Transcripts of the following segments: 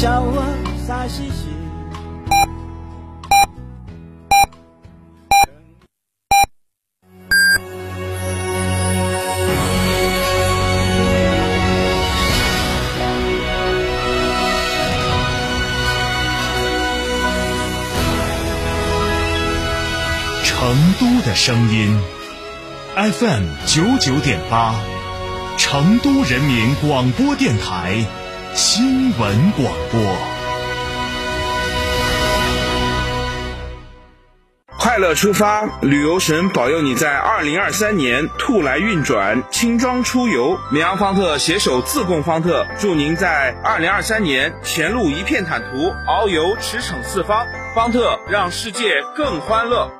笑我傻兮兮。成都的声音，FM 九九点八，成都人民广播电台新闻广播。快乐出发，旅游神保佑你在二零二三年兔来运转，轻装出游。绵阳方特携手自贡方特，祝您在二零二三年前路一片坦途，遨游驰骋四方。方特让世界更欢乐。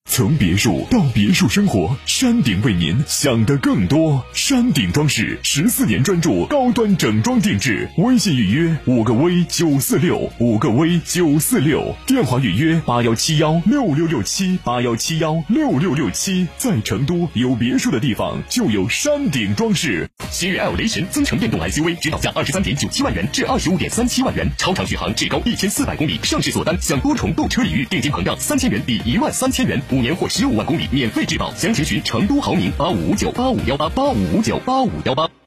从别墅到别墅生活，山顶为您想的更多。山顶装饰十四年专注高端整装定制，微信预约五个 V 九四六五个 V 九四六，电话预约八幺七幺六六六七八幺七幺六六六七。在成都有别墅的地方就有山顶装饰。新锐 L 雷神增程电动 SUV，指导价二十三点九七万元至二十五点三七万元，超长续航，至高一千四百公里。上市锁单享多重购车礼遇，定金膨胀三千元抵一万三千元。五年或十五万公里免费质保，详情询成都豪明八五五九八五幺八八五五九八五幺八。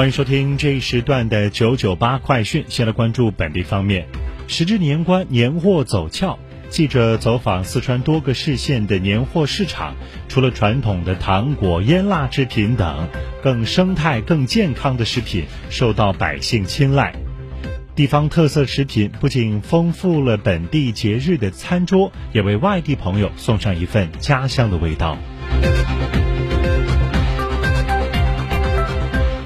欢迎收听这一时段的九九八快讯。先来关注本地方面，时至年关，年货走俏。记者走访四川多个市县的年货市场，除了传统的糖果、腌腊制品等，更生态、更健康的食品受到百姓青睐。地方特色食品不仅丰富了本地节日的餐桌，也为外地朋友送上一份家乡的味道。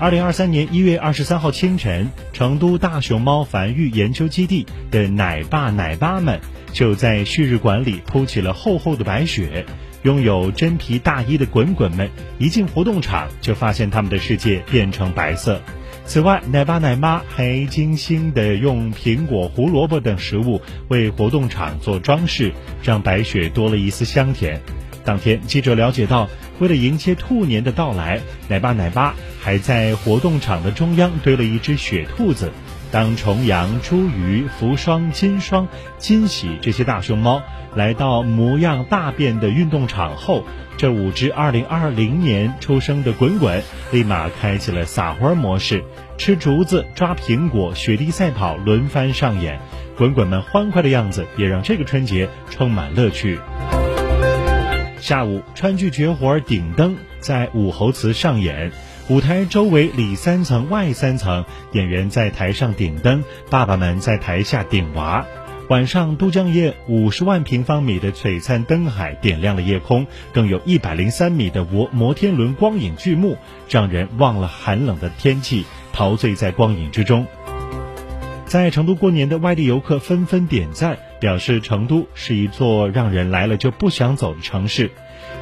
二零二三年一月二十三号清晨，成都大熊猫繁育研究基地的奶爸奶妈们就在旭日馆里铺起了厚厚的白雪。拥有真皮大衣的滚滚们一进活动场，就发现他们的世界变成白色。此外，奶爸奶妈还精心地用苹果、胡萝卜等食物为活动场做装饰，让白雪多了一丝香甜。当天，记者了解到，为了迎接兔年的到来，奶爸奶妈还在活动场的中央堆了一只雪兔子。当重阳、茱萸、福双、金双、金喜这些大熊猫来到模样大变的运动场后，这五只2020年出生的滚滚立马开启了撒欢模式，吃竹子、抓苹果、雪地赛跑轮番上演。滚滚们欢快的样子也让这个春节充满乐趣。下午，川剧绝活顶灯在武侯祠上演，舞台周围里三层外三层，演员在台上顶灯，爸爸们在台下顶娃。晚上，都江堰五十万平方米的璀璨灯海点亮了夜空，更有一百零三米的摩摩天轮光影巨幕，让人忘了寒冷的天气，陶醉在光影之中。在成都过年的外地游客纷纷点赞，表示成都是一座让人来了就不想走的城市，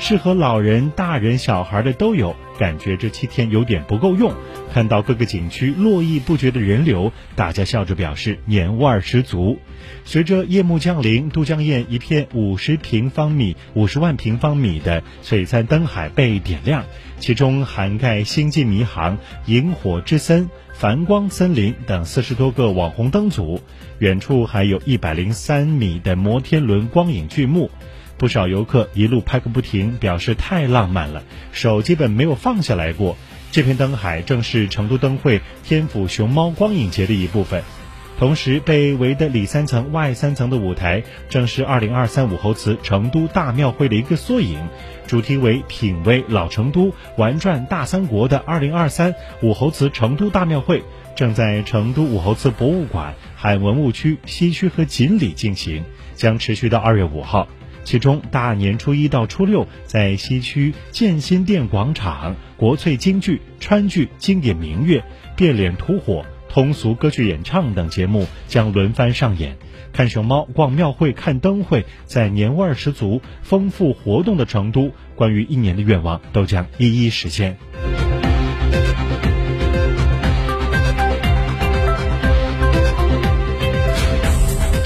适合老人、大人、小孩的都有。感觉这七天有点不够用，看到各个景区络绎不绝的人流，大家笑着表示年味儿十足。随着夜幕降临，都江堰一片五十平方米、五十万平方米的璀璨灯海被点亮，其中涵盖星际迷航、萤火之森。繁光森林等四十多个网红灯组，远处还有一百零三米的摩天轮光影巨幕，不少游客一路拍个不停，表示太浪漫了，手基本没有放下来过。这片灯海正是成都灯会天府熊猫光影节的一部分。同时，被围的里三层外三层的舞台，正是二零二三武侯祠成都大庙会的一个缩影。主题为“品味老成都，玩转大三国”的二零二三武侯祠成都大庙会，正在成都武侯祠博物馆、海文物区西区和锦里进行，将持续到二月五号。其中大年初一到初六，在西区建新店广场，国粹京剧、川剧、经典名乐、变脸吐火、通俗歌曲演唱等节目将轮番上演。看熊猫、逛庙会、看灯会，在年味十足、丰富活动的成都，关于一年的愿望都将一一实现。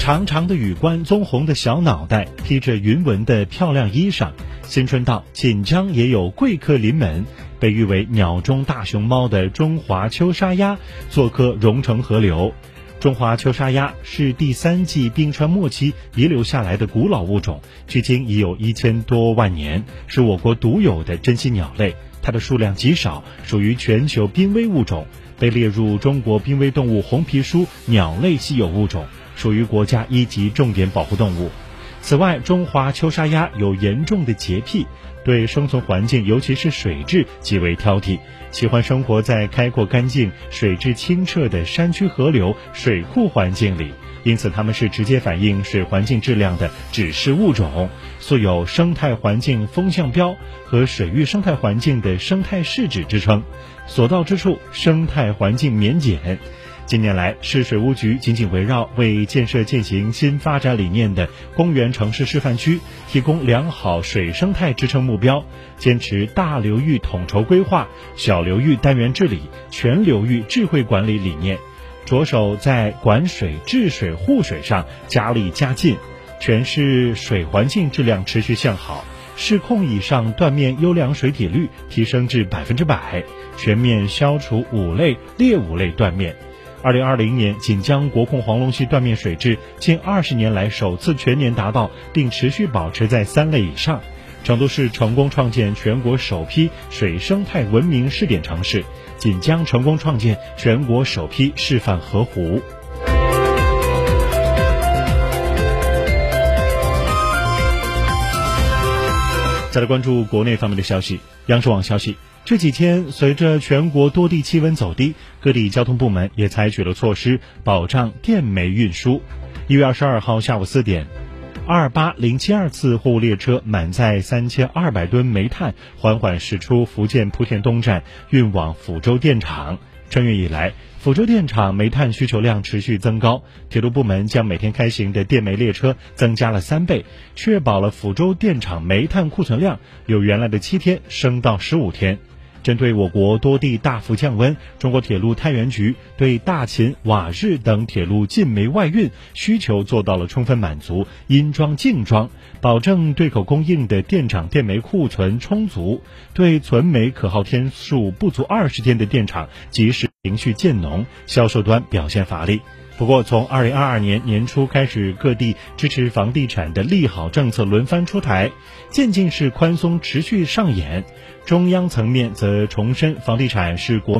长长的羽冠，棕红的小脑袋，披着云纹的漂亮衣裳。新春到，锦江也有贵客临门。被誉为“鸟中大熊猫”的中华秋沙鸭做客蓉城河流。中华秋沙鸭是第三纪冰川末期遗留下来的古老物种，距今已有一千多万年，是我国独有的珍稀鸟类。它的数量极少，属于全球濒危物种，被列入中国濒危动物红皮书鸟类稀有物种。属于国家一级重点保护动物。此外，中华秋沙鸭有严重的洁癖，对生存环境，尤其是水质极为挑剔，喜欢生活在开阔干净、水质清澈的山区河流、水库环境里。因此，它们是直接反映水环境质量的指示物种，素有生态环境风向标和水域生态环境的生态试纸之称，所到之处生态环境免检。近年来，市水务局紧紧围绕为建设践行新发展理念的公园城市示范区提供良好水生态支撑目标，坚持大流域统筹规划、小流域单元治理、全流域智慧管理理念，着手在管水、治水、护水上加力加劲，全市水环境质量持续向好，市控以上断面优良水体率提升至百分之百，全面消除五类劣五类断面。二零二零年，锦江国控黄龙溪断面水质近二十年来首次全年达到，并持续保持在三类以上。成都市成功创建全国首批水生态文明试点城市，锦江成功创建全国首批示范河湖。再来关注国内方面的消息，央视网消息。这几天，随着全国多地气温走低，各地交通部门也采取了措施保障电煤运输。一月二十二号下午四点，二八零七二次货物列车满载三千二百吨煤炭，缓缓驶出福建莆田东站，运往福州电厂。春运以来，抚州电厂煤炭需求量持续增高，铁路部门将每天开行的电煤列车增加了三倍，确保了抚州电厂煤炭库存量由原来的七天升到十五天。针对我国多地大幅降温，中国铁路太原局对大秦、瓦日等铁路进煤外运需求做到了充分满足，因装净装，保证对口供应的电厂电煤库存充足，对存煤可耗天数不足二十天的电厂及时情绪渐浓，销售端表现乏力。不过，从二零二二年年初开始，各地支持房地产的利好政策轮番出台，渐进式宽松持续上演。中央层面则重申，房地产是国。